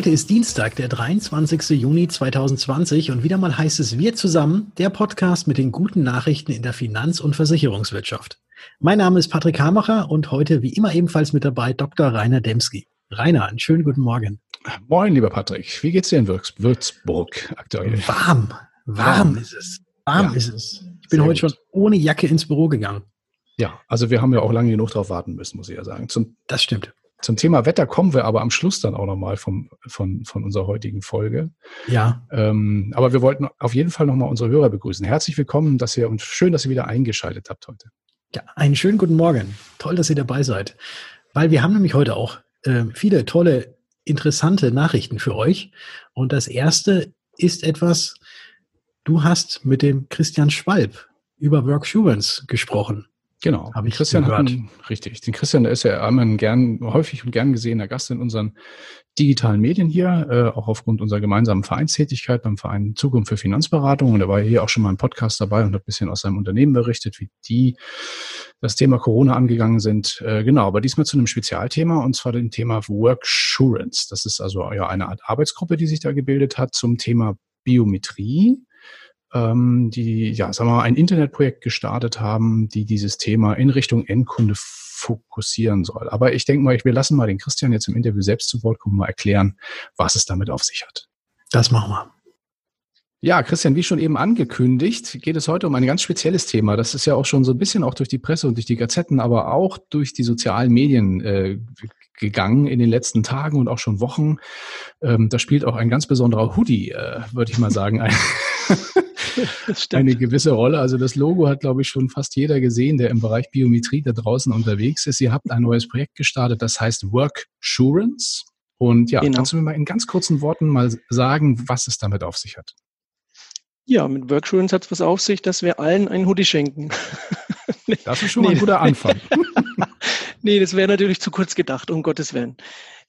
Heute ist Dienstag, der 23. Juni 2020 und wieder mal heißt es Wir zusammen, der Podcast mit den guten Nachrichten in der Finanz- und Versicherungswirtschaft. Mein Name ist Patrick Hamacher und heute wie immer ebenfalls mit dabei Dr. Rainer Demski. Rainer, einen schönen guten Morgen. Moin, lieber Patrick. Wie geht's dir in Würzburg aktuell? Warm. Warm ist es. Warm ja. ist es. Ich bin Sehr heute gut. schon ohne Jacke ins Büro gegangen. Ja, also wir haben ja auch lange genug darauf warten müssen, muss ich ja sagen. Zum, das stimmt. Zum Thema Wetter kommen wir aber am Schluss dann auch nochmal von, von unserer heutigen Folge. Ja. Ähm, aber wir wollten auf jeden Fall nochmal unsere Hörer begrüßen. Herzlich willkommen, dass ihr und schön, dass ihr wieder eingeschaltet habt heute. Ja, einen schönen guten Morgen. Toll, dass ihr dabei seid. Weil wir haben nämlich heute auch äh, viele tolle, interessante Nachrichten für euch. Und das erste ist etwas, du hast mit dem Christian Schwalb über Worksurance gesprochen. Genau. Habe ich Christian gehört. Einen, richtig. Den Christian, der ist ja einmal ein gern, häufig und gern gesehener Gast in unseren digitalen Medien hier, äh, auch aufgrund unserer gemeinsamen Vereinstätigkeit beim Verein Zukunft für Finanzberatung. Und er war hier auch schon mal im Podcast dabei und hat ein bisschen aus seinem Unternehmen berichtet, wie die das Thema Corona angegangen sind. Äh, genau, aber diesmal zu einem Spezialthema und zwar dem Thema Worksurance. Das ist also ja eine Art Arbeitsgruppe, die sich da gebildet hat zum Thema Biometrie ähm, die, ja, sagen wir mal, ein Internetprojekt gestartet haben, die dieses Thema in Richtung Endkunde fokussieren soll. Aber ich denke mal, wir lassen mal den Christian jetzt im Interview selbst zu Wort kommen, mal erklären, was es damit auf sich hat. Das machen wir. Ja, Christian, wie schon eben angekündigt, geht es heute um ein ganz spezielles Thema. Das ist ja auch schon so ein bisschen auch durch die Presse und durch die Gazetten, aber auch durch die sozialen Medien äh, gegangen in den letzten Tagen und auch schon Wochen. Ähm, da spielt auch ein ganz besonderer Hoodie, äh, würde ich mal sagen, ein, eine gewisse Rolle. Also das Logo hat, glaube ich, schon fast jeder gesehen, der im Bereich Biometrie da draußen unterwegs ist. Ihr habt ein neues Projekt gestartet, das heißt Worksurance. Und ja, genau. kannst du mir mal in ganz kurzen Worten mal sagen, was es damit auf sich hat? Ja, mit Worksurance hat es was auf sich, dass wir allen einen Hoodie schenken. das ist schon mal ein guter Anfang. nee, das wäre natürlich zu kurz gedacht, um Gottes Willen.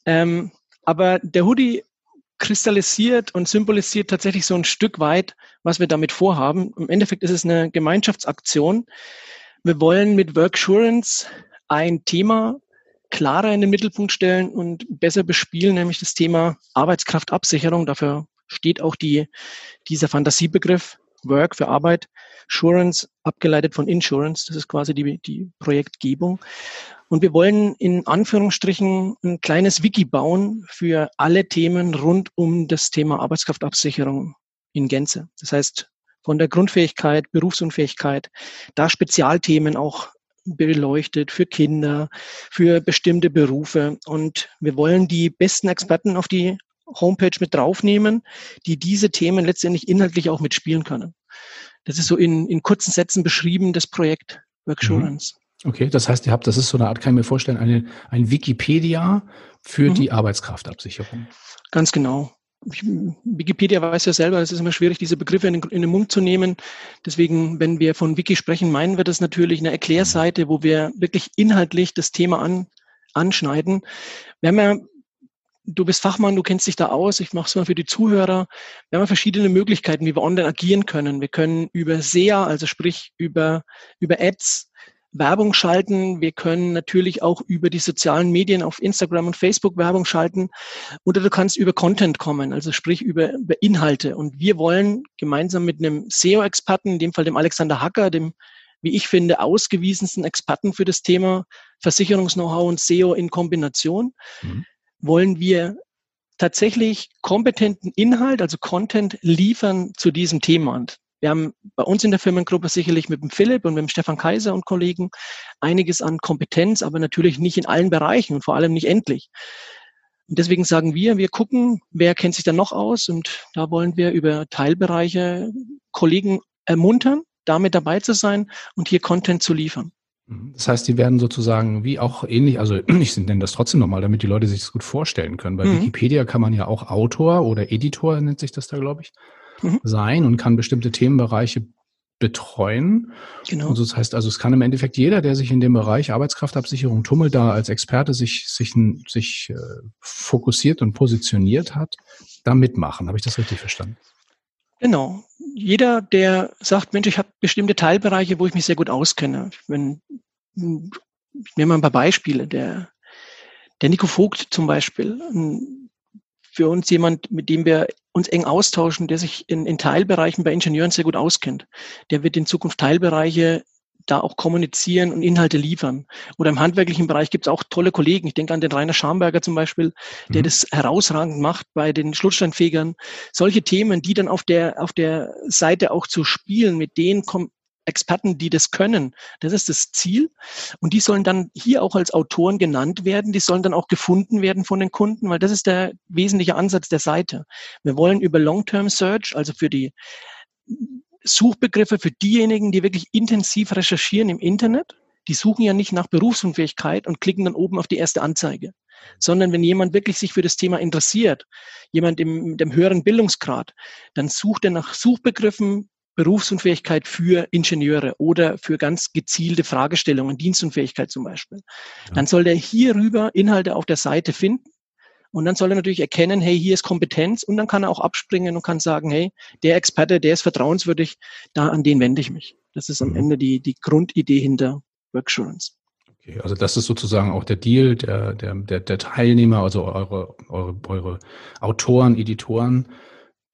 Ähm, aber der Hoodie kristallisiert und symbolisiert tatsächlich so ein Stück weit, was wir damit vorhaben. Im Endeffekt ist es eine Gemeinschaftsaktion. Wir wollen mit Worksurance ein Thema klarer in den Mittelpunkt stellen und besser bespielen, nämlich das Thema Arbeitskraftabsicherung. Dafür steht auch die, dieser Fantasiebegriff Work für Arbeit, Surance abgeleitet von Insurance. Das ist quasi die, die Projektgebung. Und wir wollen in Anführungsstrichen ein kleines Wiki bauen für alle Themen rund um das Thema Arbeitskraftabsicherung in Gänze. Das heißt, von der Grundfähigkeit, Berufsunfähigkeit, da Spezialthemen auch beleuchtet für Kinder, für bestimmte Berufe. Und wir wollen die besten Experten auf die Homepage mit draufnehmen, die diese Themen letztendlich inhaltlich auch mitspielen können. Das ist so in, in kurzen Sätzen beschrieben, das Projekt Worksurance. Mhm. Okay, das heißt, ihr habt, das ist so eine Art, kann ich mir vorstellen, eine, ein Wikipedia für mhm. die Arbeitskraftabsicherung. Ganz genau. Wikipedia weiß ja selber, es ist immer schwierig, diese Begriffe in den, in den, Mund zu nehmen. Deswegen, wenn wir von Wiki sprechen, meinen wir das natürlich eine Erklärseite, wo wir wirklich inhaltlich das Thema an, anschneiden. Wir haben ja, du bist Fachmann, du kennst dich da aus, ich mache es mal für die Zuhörer. Wir haben ja verschiedene Möglichkeiten, wie wir online agieren können. Wir können über SEA, also sprich über, über Ads, Werbung schalten. Wir können natürlich auch über die sozialen Medien auf Instagram und Facebook Werbung schalten. Oder du kannst über Content kommen, also sprich über, über Inhalte. Und wir wollen gemeinsam mit einem SEO-Experten, in dem Fall dem Alexander Hacker, dem, wie ich finde, ausgewiesensten Experten für das Thema Versicherungs-Know-how und SEO in Kombination, mhm. wollen wir tatsächlich kompetenten Inhalt, also Content liefern zu diesem Thema. Und wir haben bei uns in der Firmengruppe sicherlich mit dem Philipp und mit dem Stefan Kaiser und Kollegen einiges an Kompetenz, aber natürlich nicht in allen Bereichen und vor allem nicht endlich. Und deswegen sagen wir, wir gucken, wer kennt sich da noch aus und da wollen wir über Teilbereiche Kollegen ermuntern, damit dabei zu sein und hier Content zu liefern. Mhm. Das heißt, die werden sozusagen wie auch ähnlich, also ich nenne das trotzdem nochmal, damit die Leute sich das gut vorstellen können. Bei mhm. Wikipedia kann man ja auch Autor oder Editor, nennt sich das da, glaube ich, mhm. sein und kann bestimmte Themenbereiche betreuen. Genau. Und das heißt also, es kann im Endeffekt jeder, der sich in dem Bereich Arbeitskraftabsicherung tummelt, da als Experte sich, sich, sich äh, fokussiert und positioniert hat, da mitmachen. Habe ich das richtig verstanden? Genau. Jeder, der sagt, Mensch, ich habe bestimmte Teilbereiche, wo ich mich sehr gut auskenne. Wenn, ich nehme mal ein paar Beispiele. Der, der Nico Vogt zum Beispiel, ein für uns jemand, mit dem wir uns eng austauschen, der sich in, in Teilbereichen bei Ingenieuren sehr gut auskennt. Der wird in Zukunft Teilbereiche da auch kommunizieren und Inhalte liefern. Oder im handwerklichen Bereich gibt es auch tolle Kollegen. Ich denke an den Rainer Schamberger zum Beispiel, der mhm. das herausragend macht bei den Schlusssteinfegern. Solche Themen, die dann auf der, auf der Seite auch zu spielen, mit denen kommt Experten, die das können. Das ist das Ziel. Und die sollen dann hier auch als Autoren genannt werden. Die sollen dann auch gefunden werden von den Kunden, weil das ist der wesentliche Ansatz der Seite. Wir wollen über Long-Term Search, also für die Suchbegriffe für diejenigen, die wirklich intensiv recherchieren im Internet. Die suchen ja nicht nach Berufsunfähigkeit und klicken dann oben auf die erste Anzeige, sondern wenn jemand wirklich sich für das Thema interessiert, jemand im, dem höheren Bildungsgrad, dann sucht er nach Suchbegriffen Berufsunfähigkeit für Ingenieure oder für ganz gezielte Fragestellungen, Dienstunfähigkeit zum Beispiel. Ja. Dann soll der hierüber Inhalte auf der Seite finden und dann soll er natürlich erkennen, hey, hier ist Kompetenz und dann kann er auch abspringen und kann sagen, hey, der Experte, der ist vertrauenswürdig, da an den wende ich mich. Das ist am mhm. Ende die, die Grundidee hinter Worksurance. Okay, also das ist sozusagen auch der Deal der, der, der, der Teilnehmer, also eure, eure, eure Autoren, Editoren,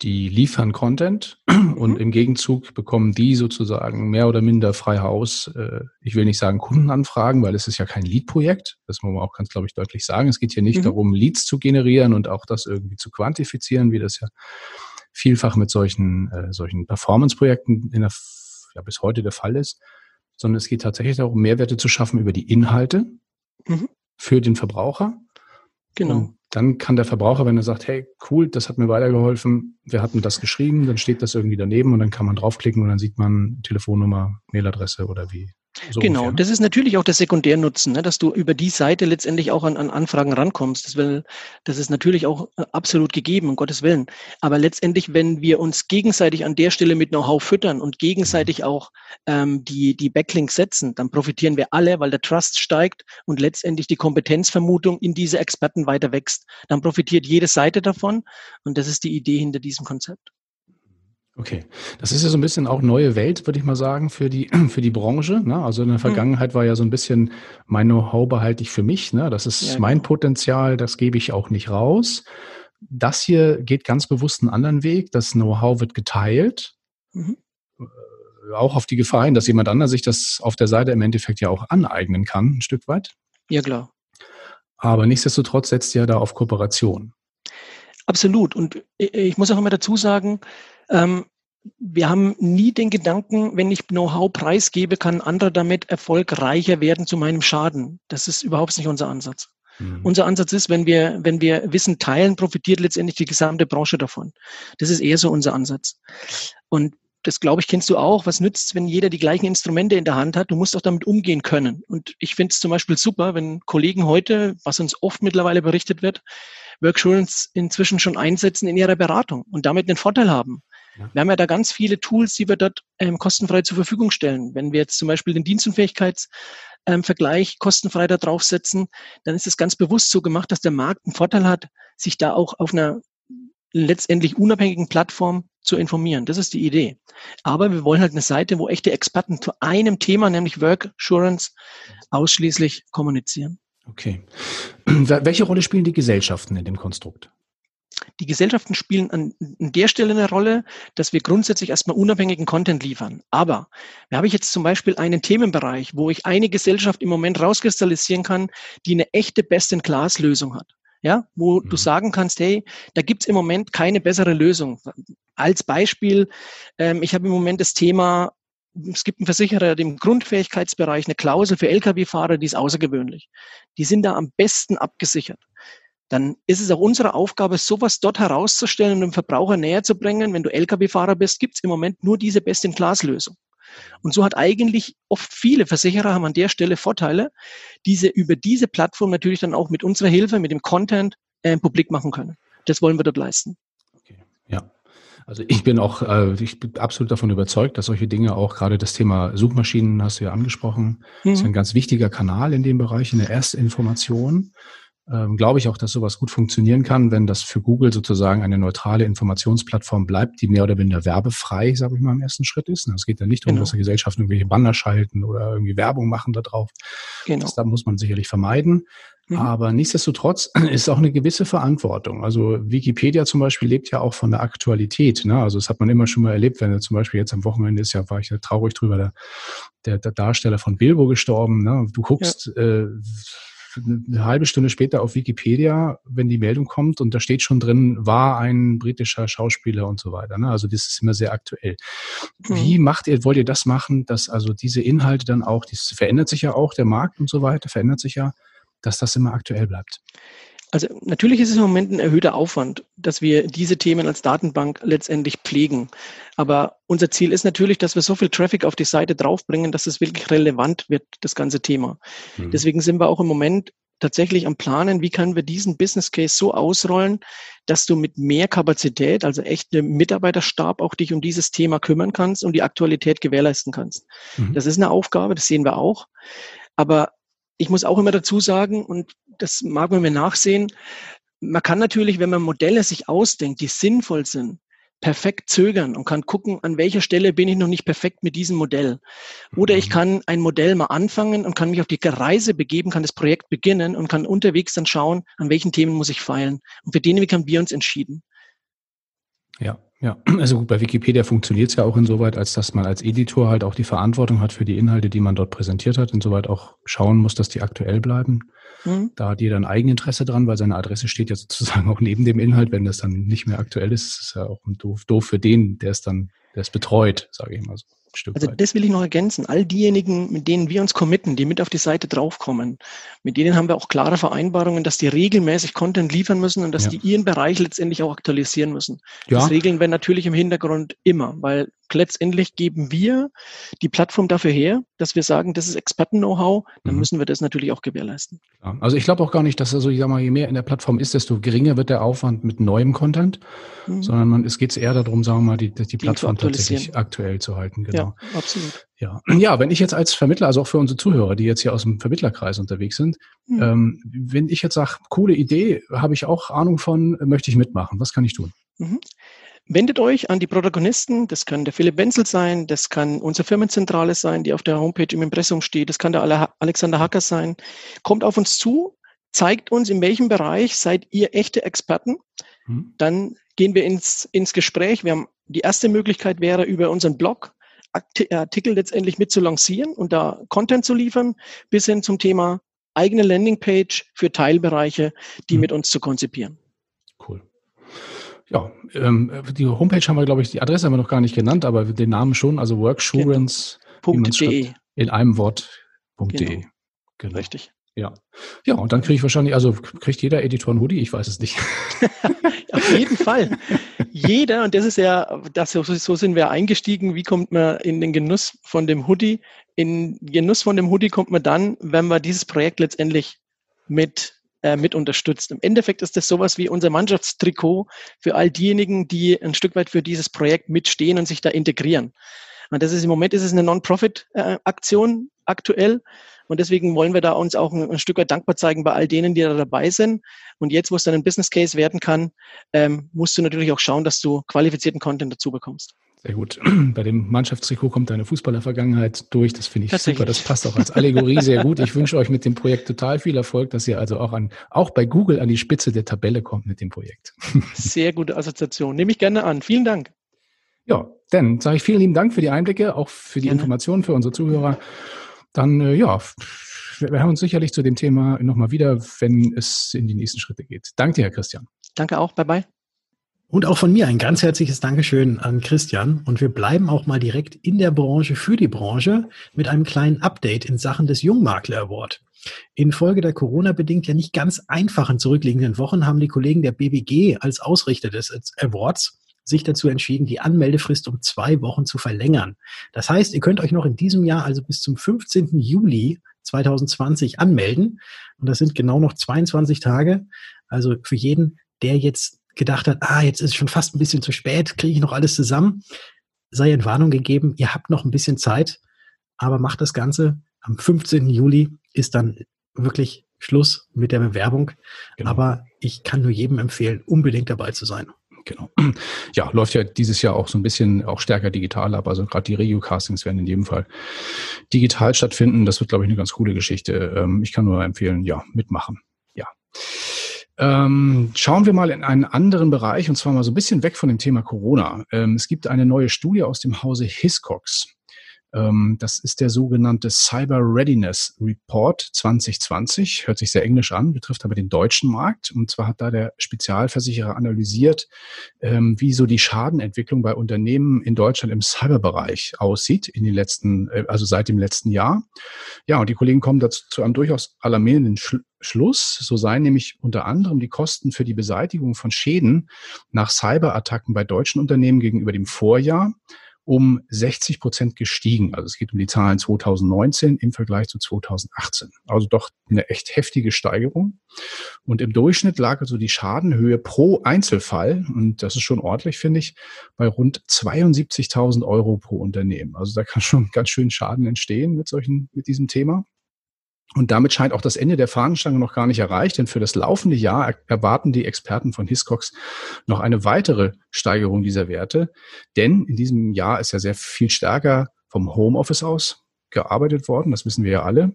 die liefern Content und mhm. im Gegenzug bekommen die sozusagen mehr oder minder frei Haus. Äh, ich will nicht sagen Kundenanfragen, weil es ist ja kein Lead-Projekt. Das muss man auch ganz, glaube ich, deutlich sagen. Es geht hier nicht mhm. darum, Leads zu generieren und auch das irgendwie zu quantifizieren, wie das ja vielfach mit solchen, äh, solchen Performance-Projekten in der, ja, bis heute der Fall ist, sondern es geht tatsächlich darum, Mehrwerte zu schaffen über die Inhalte mhm. für den Verbraucher. Genau. Und dann kann der Verbraucher, wenn er sagt, hey, cool, das hat mir weitergeholfen, wir hatten das geschrieben, dann steht das irgendwie daneben und dann kann man draufklicken und dann sieht man Telefonnummer, Mailadresse oder wie so genau, ungefähr. das ist natürlich auch der Sekundärnutzen, ne, dass du über die Seite letztendlich auch an, an Anfragen rankommst. Das, will, das ist natürlich auch äh, absolut gegeben, um Gottes Willen. Aber letztendlich, wenn wir uns gegenseitig an der Stelle mit Know-how füttern und gegenseitig auch ähm, die, die Backlinks setzen, dann profitieren wir alle, weil der Trust steigt und letztendlich die Kompetenzvermutung in diese Experten weiter wächst. Dann profitiert jede Seite davon und das ist die Idee hinter diesem Konzept. Okay, das ist ja so ein bisschen auch neue Welt, würde ich mal sagen, für die für die Branche. Ne? Also in der mhm. Vergangenheit war ja so ein bisschen mein Know-how behalte ich für mich. Ne? Das ist ja, mein genau. Potenzial, das gebe ich auch nicht raus. Das hier geht ganz bewusst einen anderen Weg. Das Know-how wird geteilt. Mhm. Äh, auch auf die Gefahr hin, dass jemand anderes sich das auf der Seite im Endeffekt ja auch aneignen kann, ein Stück weit. Ja, klar. Aber nichtsdestotrotz setzt ja da auf Kooperation. Absolut. Und ich muss auch immer dazu sagen, ähm, wir haben nie den Gedanken, wenn ich Know-how preisgebe, kann anderer damit erfolgreicher werden zu meinem Schaden. Das ist überhaupt nicht unser Ansatz. Mhm. Unser Ansatz ist, wenn wir, wenn wir Wissen teilen, profitiert letztendlich die gesamte Branche davon. Das ist eher so unser Ansatz. Und das glaube ich, kennst du auch. Was nützt, wenn jeder die gleichen Instrumente in der Hand hat? Du musst auch damit umgehen können. Und ich finde es zum Beispiel super, wenn Kollegen heute, was uns oft mittlerweile berichtet wird, Worksurance inzwischen schon einsetzen in ihrer Beratung und damit einen Vorteil haben. Ja. Wir haben ja da ganz viele Tools, die wir dort ähm, kostenfrei zur Verfügung stellen. Wenn wir jetzt zum Beispiel den Dienstunfähigkeitsvergleich ähm, kostenfrei da draufsetzen, dann ist es ganz bewusst so gemacht, dass der Markt einen Vorteil hat, sich da auch auf einer letztendlich unabhängigen Plattform zu informieren. Das ist die Idee. Aber wir wollen halt eine Seite, wo echte Experten zu einem Thema, nämlich Work Assurance, ausschließlich kommunizieren. Okay. Welche Rolle spielen die Gesellschaften in dem Konstrukt? Die Gesellschaften spielen an, der Stelle eine Rolle, dass wir grundsätzlich erstmal unabhängigen Content liefern. Aber da habe ich jetzt zum Beispiel einen Themenbereich, wo ich eine Gesellschaft im Moment rauskristallisieren kann, die eine echte Best-in-Class-Lösung hat. Ja, wo mhm. du sagen kannst, hey, da gibt's im Moment keine bessere Lösung. Als Beispiel, ähm, ich habe im Moment das Thema es gibt einen Versicherer im Grundfähigkeitsbereich eine Klausel für Lkw-Fahrer, die ist außergewöhnlich. Die sind da am besten abgesichert dann ist es auch unsere Aufgabe, sowas dort herauszustellen und dem Verbraucher näher zu bringen. Wenn du Lkw-Fahrer bist, gibt es im Moment nur diese Best-in-Class-Lösung. Und so hat eigentlich oft viele Versicherer haben an der Stelle Vorteile, diese über diese Plattform natürlich dann auch mit unserer Hilfe, mit dem Content äh, publik machen können. Das wollen wir dort leisten. Okay. Ja. Also ich bin auch, äh, ich bin absolut davon überzeugt, dass solche Dinge auch gerade das Thema Suchmaschinen hast du ja angesprochen, mhm. ist ein ganz wichtiger Kanal in dem Bereich, in der Erstinformation ähm, glaube ich auch, dass sowas gut funktionieren kann, wenn das für Google sozusagen eine neutrale Informationsplattform bleibt, die mehr oder weniger werbefrei, sage ich mal, im ersten Schritt ist. Es geht ja nicht darum, genau. dass die Gesellschaften irgendwelche Banner schalten oder irgendwie Werbung machen da drauf, Genau. Das, da muss man sicherlich vermeiden. Mhm. Aber nichtsdestotrotz ist auch eine gewisse Verantwortung. Also Wikipedia zum Beispiel lebt ja auch von der Aktualität. Ne? Also das hat man immer schon mal erlebt, wenn er zum Beispiel jetzt am Wochenende ist, ja, war ich ja traurig drüber, der, der, der Darsteller von Bilbo gestorben. Ne? Du guckst ja. äh, eine halbe Stunde später auf Wikipedia, wenn die Meldung kommt und da steht schon drin, war ein britischer Schauspieler und so weiter. Ne? Also das ist immer sehr aktuell. Mhm. Wie macht ihr, wollt ihr das machen, dass also diese Inhalte dann auch, das verändert sich ja auch, der Markt und so weiter, verändert sich ja, dass das immer aktuell bleibt? Also natürlich ist es im Moment ein erhöhter Aufwand, dass wir diese Themen als Datenbank letztendlich pflegen. Aber unser Ziel ist natürlich, dass wir so viel Traffic auf die Seite draufbringen, dass es wirklich relevant wird, das ganze Thema. Mhm. Deswegen sind wir auch im Moment tatsächlich am Planen, wie können wir diesen Business Case so ausrollen, dass du mit mehr Kapazität, also echt einem Mitarbeiterstab, auch dich um dieses Thema kümmern kannst und die Aktualität gewährleisten kannst. Mhm. Das ist eine Aufgabe, das sehen wir auch. Aber ich muss auch immer dazu sagen, und das mag man mir nachsehen, man kann natürlich, wenn man Modelle sich ausdenkt, die sinnvoll sind, perfekt zögern und kann gucken, an welcher Stelle bin ich noch nicht perfekt mit diesem Modell. Oder ich mhm. kann ein Modell mal anfangen und kann mich auf die Reise begeben, kann das Projekt beginnen und kann unterwegs dann schauen, an welchen Themen muss ich feilen. Und für den Weg haben wir uns entschieden. Ja, ja. Also gut, bei Wikipedia funktioniert es ja auch insoweit, als dass man als Editor halt auch die Verantwortung hat für die Inhalte, die man dort präsentiert hat, insoweit auch schauen muss, dass die aktuell bleiben. Mhm. Da hat jeder ein Eigeninteresse dran, weil seine Adresse steht ja sozusagen auch neben dem Inhalt. Wenn das dann nicht mehr aktuell ist, ist es ja auch doof, doof für den, der es dann, der es betreut, sage ich mal so. Also das will ich noch ergänzen. All diejenigen, mit denen wir uns committen, die mit auf die Seite draufkommen, mit denen haben wir auch klare Vereinbarungen, dass die regelmäßig Content liefern müssen und dass ja. die ihren Bereich letztendlich auch aktualisieren müssen. Ja. Das regeln wir natürlich im Hintergrund immer, weil letztendlich geben wir die Plattform dafür her, dass wir sagen, das ist Experten-Know-how, dann mhm. müssen wir das natürlich auch gewährleisten. Also ich glaube auch gar nicht, dass also, ich sag mal, je mehr in der Plattform ist, desto geringer wird der Aufwand mit neuem Content, mhm. sondern man, es geht eher darum, sagen wir mal, die, die Plattform tatsächlich aktuell zu halten. Genau. Ja, absolut. Ja. ja, wenn ich jetzt als Vermittler, also auch für unsere Zuhörer, die jetzt hier aus dem Vermittlerkreis unterwegs sind, mhm. ähm, wenn ich jetzt sage, coole Idee, habe ich auch Ahnung von, möchte ich mitmachen, was kann ich tun? Wendet euch an die Protagonisten, das kann der Philipp Wenzel sein, das kann unsere Firmenzentrale sein, die auf der Homepage im Impressum steht, das kann der Alexander Hacker sein. Kommt auf uns zu, zeigt uns, in welchem Bereich seid ihr echte Experten. Mhm. Dann gehen wir ins, ins Gespräch. Wir haben die erste Möglichkeit wäre, über unseren Blog Artikel letztendlich mit zu lancieren und da Content zu liefern, bis hin zum Thema eigene Landingpage für Teilbereiche, die mhm. mit uns zu konzipieren. Ja, ähm, die Homepage haben wir, glaube ich, die Adresse haben wir noch gar nicht genannt, aber den Namen schon, also worksurance.de. Genau. In einem Wort.de. Genau. genau. Richtig. Ja. Ja, und dann kriege ich wahrscheinlich, also kriegt jeder Editor ein Hoodie, ich weiß es nicht. Auf jeden Fall. Jeder, und das ist ja, das, so sind wir eingestiegen, wie kommt man in den Genuss von dem Hoodie? In Genuss von dem Hoodie kommt man dann, wenn man dieses Projekt letztendlich mit äh, mit unterstützt. Im Endeffekt ist das sowas wie unser Mannschaftstrikot für all diejenigen, die ein Stück weit für dieses Projekt mitstehen und sich da integrieren. Und das ist im Moment ist es eine Non-Profit-Aktion aktuell. Und deswegen wollen wir da uns auch ein, ein, Stück weit dankbar zeigen bei all denen, die da dabei sind. Und jetzt, wo es dann ein Business Case werden kann, ähm, musst du natürlich auch schauen, dass du qualifizierten Content dazu bekommst. Sehr gut. Bei dem Mannschaftstrikot kommt deine Fußballervergangenheit durch. Das finde ich super. Das passt auch als Allegorie sehr gut. Ich wünsche euch mit dem Projekt total viel Erfolg, dass ihr also auch an, auch bei Google an die Spitze der Tabelle kommt mit dem Projekt. Sehr gute Assoziation. Nehme ich gerne an. Vielen Dank. Ja, dann sage ich vielen lieben Dank für die Einblicke, auch für die gerne. Informationen für unsere Zuhörer. Dann, äh, ja, wir haben uns sicherlich zu dem Thema nochmal wieder, wenn es in die nächsten Schritte geht. Danke dir, Herr Christian. Danke auch. Bye bye. Und auch von mir ein ganz herzliches Dankeschön an Christian. Und wir bleiben auch mal direkt in der Branche für die Branche mit einem kleinen Update in Sachen des Jungmakler Award. Infolge der Corona-bedingt ja nicht ganz einfachen zurückliegenden Wochen haben die Kollegen der BBG als Ausrichter des Awards sich dazu entschieden, die Anmeldefrist um zwei Wochen zu verlängern. Das heißt, ihr könnt euch noch in diesem Jahr, also bis zum 15. Juli 2020 anmelden. Und das sind genau noch 22 Tage. Also für jeden, der jetzt gedacht hat, ah, jetzt ist es schon fast ein bisschen zu spät, kriege ich noch alles zusammen, sei Entwarnung gegeben, ihr habt noch ein bisschen Zeit, aber macht das Ganze. Am 15. Juli ist dann wirklich Schluss mit der Bewerbung. Genau. Aber ich kann nur jedem empfehlen, unbedingt dabei zu sein. Genau. Ja, läuft ja dieses Jahr auch so ein bisschen auch stärker digital ab. Also gerade die Regio-Castings werden in jedem Fall digital stattfinden. Das wird, glaube ich, eine ganz coole Geschichte. Ähm, ich kann nur empfehlen, ja, mitmachen. Ja. Ähm, schauen wir mal in einen anderen Bereich und zwar mal so ein bisschen weg von dem Thema Corona. Ähm, es gibt eine neue Studie aus dem Hause Hiscox. Ähm, das ist der sogenannte Cyber Readiness Report 2020. Hört sich sehr englisch an, betrifft aber den deutschen Markt. Und zwar hat da der Spezialversicherer analysiert, ähm, wie so die Schadenentwicklung bei Unternehmen in Deutschland im Cyberbereich aussieht in den letzten, äh, also seit dem letzten Jahr. Ja, und die Kollegen kommen dazu zu einem durchaus alarmierenden Schluss. So seien nämlich unter anderem die Kosten für die Beseitigung von Schäden nach Cyberattacken bei deutschen Unternehmen gegenüber dem Vorjahr um 60 Prozent gestiegen. Also es geht um die Zahlen 2019 im Vergleich zu 2018. Also doch eine echt heftige Steigerung. Und im Durchschnitt lag also die Schadenhöhe pro Einzelfall, und das ist schon ordentlich, finde ich, bei rund 72.000 Euro pro Unternehmen. Also da kann schon ganz schön Schaden entstehen mit solchen, mit diesem Thema. Und damit scheint auch das Ende der Fahnenstange noch gar nicht erreicht, denn für das laufende Jahr erwarten die Experten von Hiscox noch eine weitere Steigerung dieser Werte. Denn in diesem Jahr ist ja sehr viel stärker vom Homeoffice aus gearbeitet worden, das wissen wir ja alle.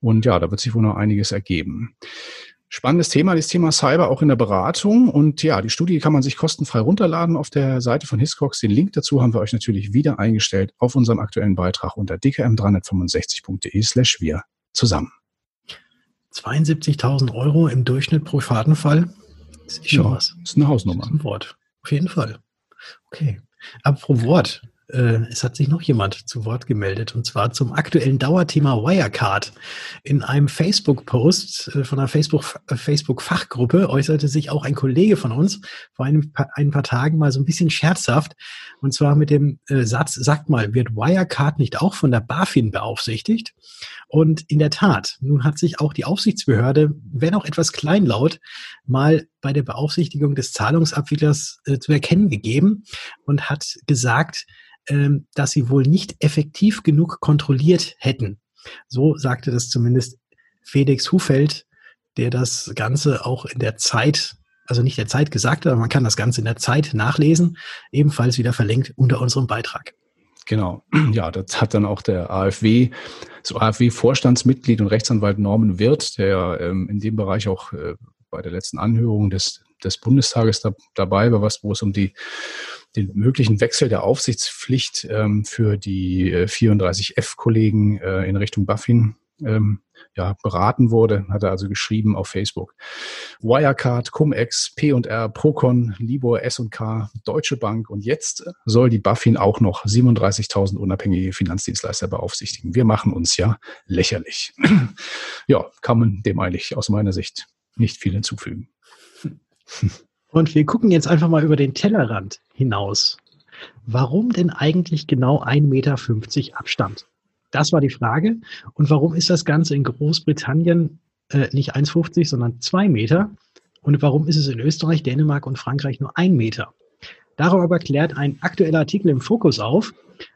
Und ja, da wird sich wohl noch einiges ergeben. Spannendes Thema, das Thema Cyber auch in der Beratung. Und ja, die Studie kann man sich kostenfrei runterladen auf der Seite von Hiscox. Den Link dazu haben wir euch natürlich wieder eingestellt auf unserem aktuellen Beitrag unter dkm365.de slash wir zusammen. 72.000 Euro im Durchschnitt pro Fahrtenfall. Das ist schon ja, was. ist eine Hausnummer. Das ist ein Wort. Auf jeden Fall. Okay. Aber pro Wort äh, es hat sich noch jemand zu Wort gemeldet und zwar zum aktuellen Dauerthema Wirecard. In einem Facebook-Post äh, von einer äh, Facebook-Fachgruppe äußerte sich auch ein Kollege von uns vor ein paar, ein paar Tagen mal so ein bisschen scherzhaft und zwar mit dem Satz, sagt mal, wird Wirecard nicht auch von der BaFin beaufsichtigt? Und in der Tat, nun hat sich auch die Aufsichtsbehörde, wenn auch etwas kleinlaut, mal bei der Beaufsichtigung des Zahlungsabwicklers äh, zu erkennen gegeben und hat gesagt, ähm, dass sie wohl nicht effektiv genug kontrolliert hätten. So sagte das zumindest Felix Hufeld, der das Ganze auch in der Zeit, also nicht der Zeit gesagt hat, aber man kann das Ganze in der Zeit nachlesen, ebenfalls wieder verlinkt unter unserem Beitrag. Genau, ja, das hat dann auch der AfW, so AfW-Vorstandsmitglied und Rechtsanwalt Norman Wirth, der ähm, in dem Bereich auch äh, bei der letzten Anhörung des, des Bundestages da, dabei war, was, wo es um die den möglichen Wechsel der Aufsichtspflicht ähm, für die äh, 34F-Kollegen äh, in Richtung Buffin ähm, ja, beraten wurde, hat er also geschrieben auf Facebook. Wirecard, Cum-Ex, P&R, Procon, Libor, S&K, Deutsche Bank und jetzt soll die Buffin auch noch 37.000 unabhängige Finanzdienstleister beaufsichtigen. Wir machen uns ja lächerlich. ja, kann man dem eigentlich aus meiner Sicht nicht viel hinzufügen. Und wir gucken jetzt einfach mal über den Tellerrand hinaus. Warum denn eigentlich genau 1,50 Meter Abstand? Das war die Frage. Und warum ist das Ganze in Großbritannien äh, nicht 1,50, sondern 2 Meter? Und warum ist es in Österreich, Dänemark und Frankreich nur 1 Meter? Darüber klärt ein aktueller Artikel im Fokus auf.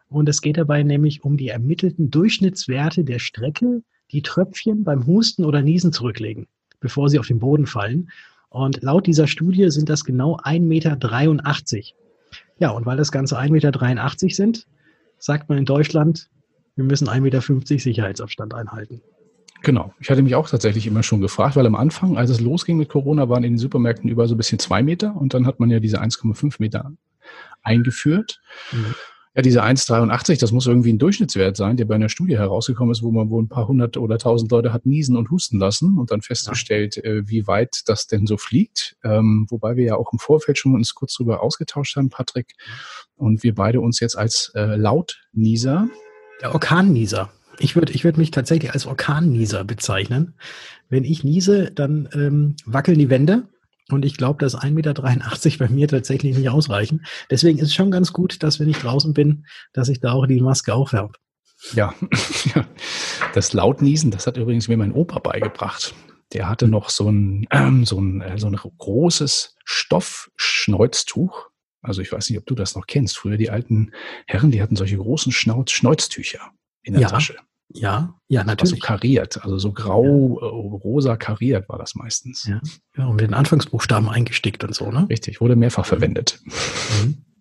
Und es geht dabei nämlich um die ermittelten Durchschnittswerte der Strecke, die Tröpfchen beim Husten oder Niesen zurücklegen, bevor sie auf den Boden fallen. Und laut dieser Studie sind das genau 1,83 Meter. Ja, und weil das Ganze 1,83 Meter sind, sagt man in Deutschland, wir müssen 1,50 Meter Sicherheitsabstand einhalten. Genau. Ich hatte mich auch tatsächlich immer schon gefragt, weil am Anfang, als es losging mit Corona, waren in den Supermärkten überall so ein bisschen zwei Meter und dann hat man ja diese 1,5 Meter eingeführt. Mhm. Ja, diese 1,83, das muss irgendwie ein Durchschnittswert sein, der bei einer Studie herausgekommen ist, wo man wohl ein paar hundert oder tausend Leute hat niesen und husten lassen und dann festgestellt, ja. äh, wie weit das denn so fliegt. Ähm, wobei wir ja auch im Vorfeld schon uns kurz drüber ausgetauscht haben, Patrick, und wir beide uns jetzt als äh, Lautnieser. Der Orkannieser. Ich würde ich würd mich tatsächlich als Orkannieser bezeichnen. Wenn ich niese, dann ähm, wackeln die Wände und ich glaube, dass 1,83 Meter bei mir tatsächlich nicht ausreichen. Deswegen ist es schon ganz gut, dass wenn ich draußen bin, dass ich da auch die Maske aufwerfe. Ja, das Lautniesen, das hat übrigens mir mein Opa beigebracht. Der hatte noch so ein, ähm, so ein, äh, so ein großes Stoffschneuztuch. Also ich weiß nicht, ob du das noch kennst. Früher die alten Herren, die hatten solche großen Schnauz Schneuztücher in der ja. Tasche. Ja, ja, natürlich. Also kariert, also so grau, ja. Äh, rosa kariert war das meistens. Ja. ja, und mit den Anfangsbuchstaben eingestickt und so, ne? Richtig, wurde mehrfach verwendet. Mhm.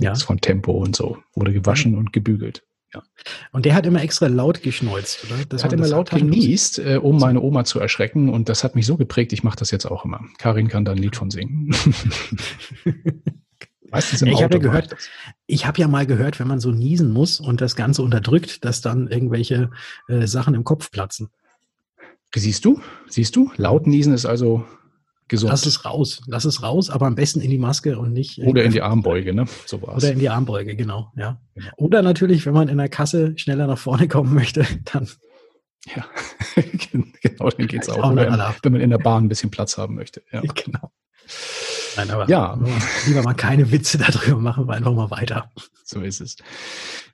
Ja. Das von Tempo und so. Wurde gewaschen mhm. und gebügelt. Ja. Und der hat immer extra laut geschneuzt, oder? Das hat immer laut genießt, äh, um meine Oma zu erschrecken. Und das hat mich so geprägt, ich mache das jetzt auch immer. Karin kann da ein Lied von singen. Meistens im ich habe ja gehört, ich habe ja mal gehört, wenn man so niesen muss und das Ganze unterdrückt, dass dann irgendwelche äh, Sachen im Kopf platzen. Siehst du? Siehst du? Laut niesen ist also gesund. Lass es raus. Lass es raus, aber am besten in die Maske und nicht. Oder in die Armbeuge, ne? So war's. Oder in die Armbeuge, genau, ja. Genau. Oder natürlich, wenn man in der Kasse schneller nach vorne kommen möchte, dann. Ja, genau, dann geht's auch. auch wenn man in der Bahn ein bisschen Platz haben möchte. Ja. Genau. Nein, aber ja. lieber mal keine Witze darüber machen, wir einfach mal weiter. So ist es.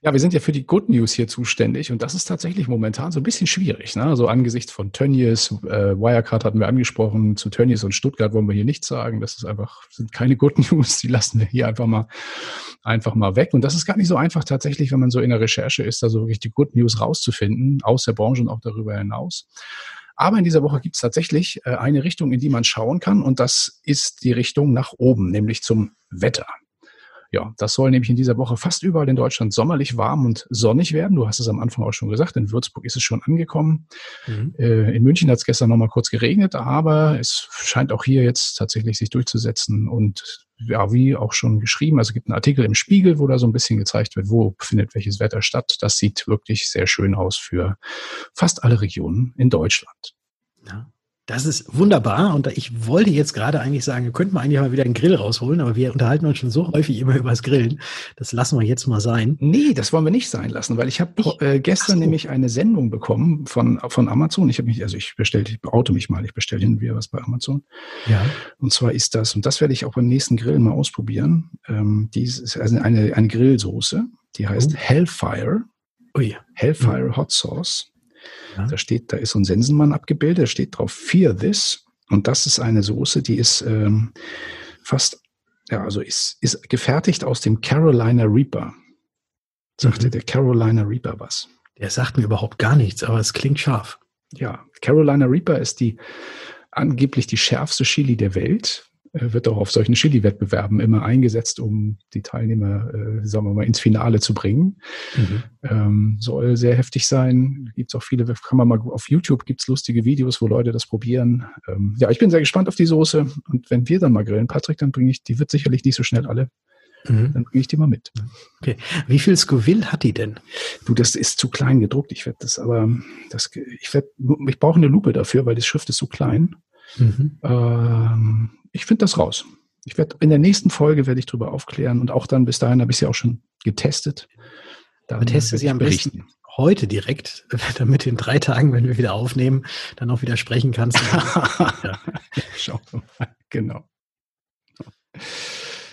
Ja, wir sind ja für die Good News hier zuständig und das ist tatsächlich momentan so ein bisschen schwierig. Ne? Also angesichts von Tönnies, äh, Wirecard hatten wir angesprochen, zu Tönnies und Stuttgart wollen wir hier nichts sagen. Das ist einfach, sind keine Good News, die lassen wir hier einfach mal, einfach mal weg. Und das ist gar nicht so einfach tatsächlich, wenn man so in der Recherche ist, da so wirklich die Good News rauszufinden, aus der Branche und auch darüber hinaus. Aber in dieser Woche gibt es tatsächlich äh, eine Richtung, in die man schauen kann, und das ist die Richtung nach oben, nämlich zum Wetter. Ja, das soll nämlich in dieser Woche fast überall in Deutschland sommerlich warm und sonnig werden. Du hast es am Anfang auch schon gesagt, in Würzburg ist es schon angekommen. Mhm. Äh, in München hat es gestern nochmal kurz geregnet, aber es scheint auch hier jetzt tatsächlich sich durchzusetzen und ja, wie auch schon geschrieben, also es gibt einen Artikel im Spiegel, wo da so ein bisschen gezeigt wird, wo findet welches Wetter statt. Das sieht wirklich sehr schön aus für fast alle Regionen in Deutschland. Das ist wunderbar und ich wollte jetzt gerade eigentlich sagen, wir könnten eigentlich mal wieder einen Grill rausholen, aber wir unterhalten uns schon so häufig immer über das Grillen. Das lassen wir jetzt mal sein. Nee, das wollen wir nicht sein lassen, weil ich habe äh, gestern so. nämlich eine Sendung bekommen von, von Amazon. Ich habe mich, also ich bestelle, ich auto mich mal, ich bestelle hin wieder was bei Amazon. Ja. Und zwar ist das, und das werde ich auch beim nächsten Grill mal ausprobieren. Ähm, dies ist also eine, eine Grillsoße, die heißt oh. Hellfire. Ui. Hellfire mhm. Hot Sauce. Ja. Da steht, da ist so ein Sensenmann abgebildet, da steht drauf Fear This. Und das ist eine Soße, die ist ähm, fast, ja, also ist, ist gefertigt aus dem Carolina Reaper. Sagte mhm. der Carolina Reaper was? Der sagt mir überhaupt gar nichts, aber es klingt scharf. Ja, Carolina Reaper ist die angeblich die schärfste Chili der Welt. Äh, wird auch auf solchen Chili-Wettbewerben immer eingesetzt, um die Teilnehmer, äh, sagen wir mal, ins Finale zu bringen. Mhm. Ähm, soll sehr heftig sein. Gibt es auch viele, kann man mal auf YouTube gibt's lustige Videos, wo Leute das probieren. Ähm, ja, ich bin sehr gespannt auf die Soße. Und wenn wir dann mal grillen, Patrick, dann bringe ich, die wird sicherlich nicht so schnell alle. Mhm. Dann bringe ich die mal mit. Okay. Wie viel Scoville hat die denn? Du, das ist zu klein gedruckt. Ich werde das aber, das, ich werde, ich brauche eine Lupe dafür, weil die Schrift ist zu klein. Mhm. Ähm, ich finde das raus. Ich werde in der nächsten Folge werde ich darüber aufklären und auch dann bis dahin habe ich sie auch schon getestet. Dann Aber teste sie am berichten. besten heute direkt, damit in drei Tagen, wenn wir wieder aufnehmen, dann auch wieder sprechen kannst. ja. Schauen wir mal. Genau.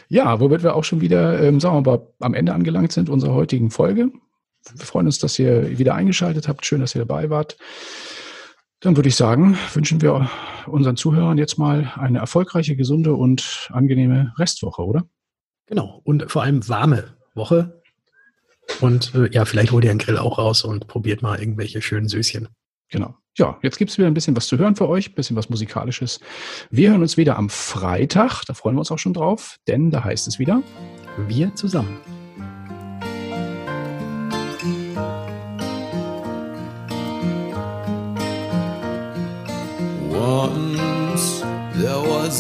Ja, womit wir auch schon wieder, ähm, sagen wir mal, am Ende angelangt sind unserer heutigen Folge. Wir freuen uns, dass ihr wieder eingeschaltet habt. Schön, dass ihr dabei wart. Dann würde ich sagen, wünschen wir unseren Zuhörern jetzt mal eine erfolgreiche, gesunde und angenehme Restwoche, oder? Genau. Und vor allem warme Woche. Und äh, ja, vielleicht holt ihr einen Grill auch raus und probiert mal irgendwelche schönen Süßchen. Genau. Ja, jetzt gibt es wieder ein bisschen was zu hören für euch, ein bisschen was Musikalisches. Wir hören uns wieder am Freitag, da freuen wir uns auch schon drauf, denn da heißt es wieder, wir zusammen.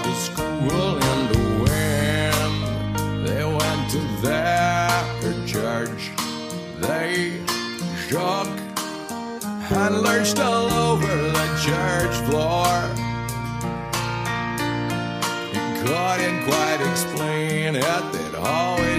After school in the wind. They went to their church. They shook and lurched all over the church floor. He couldn't quite explain it, they'd always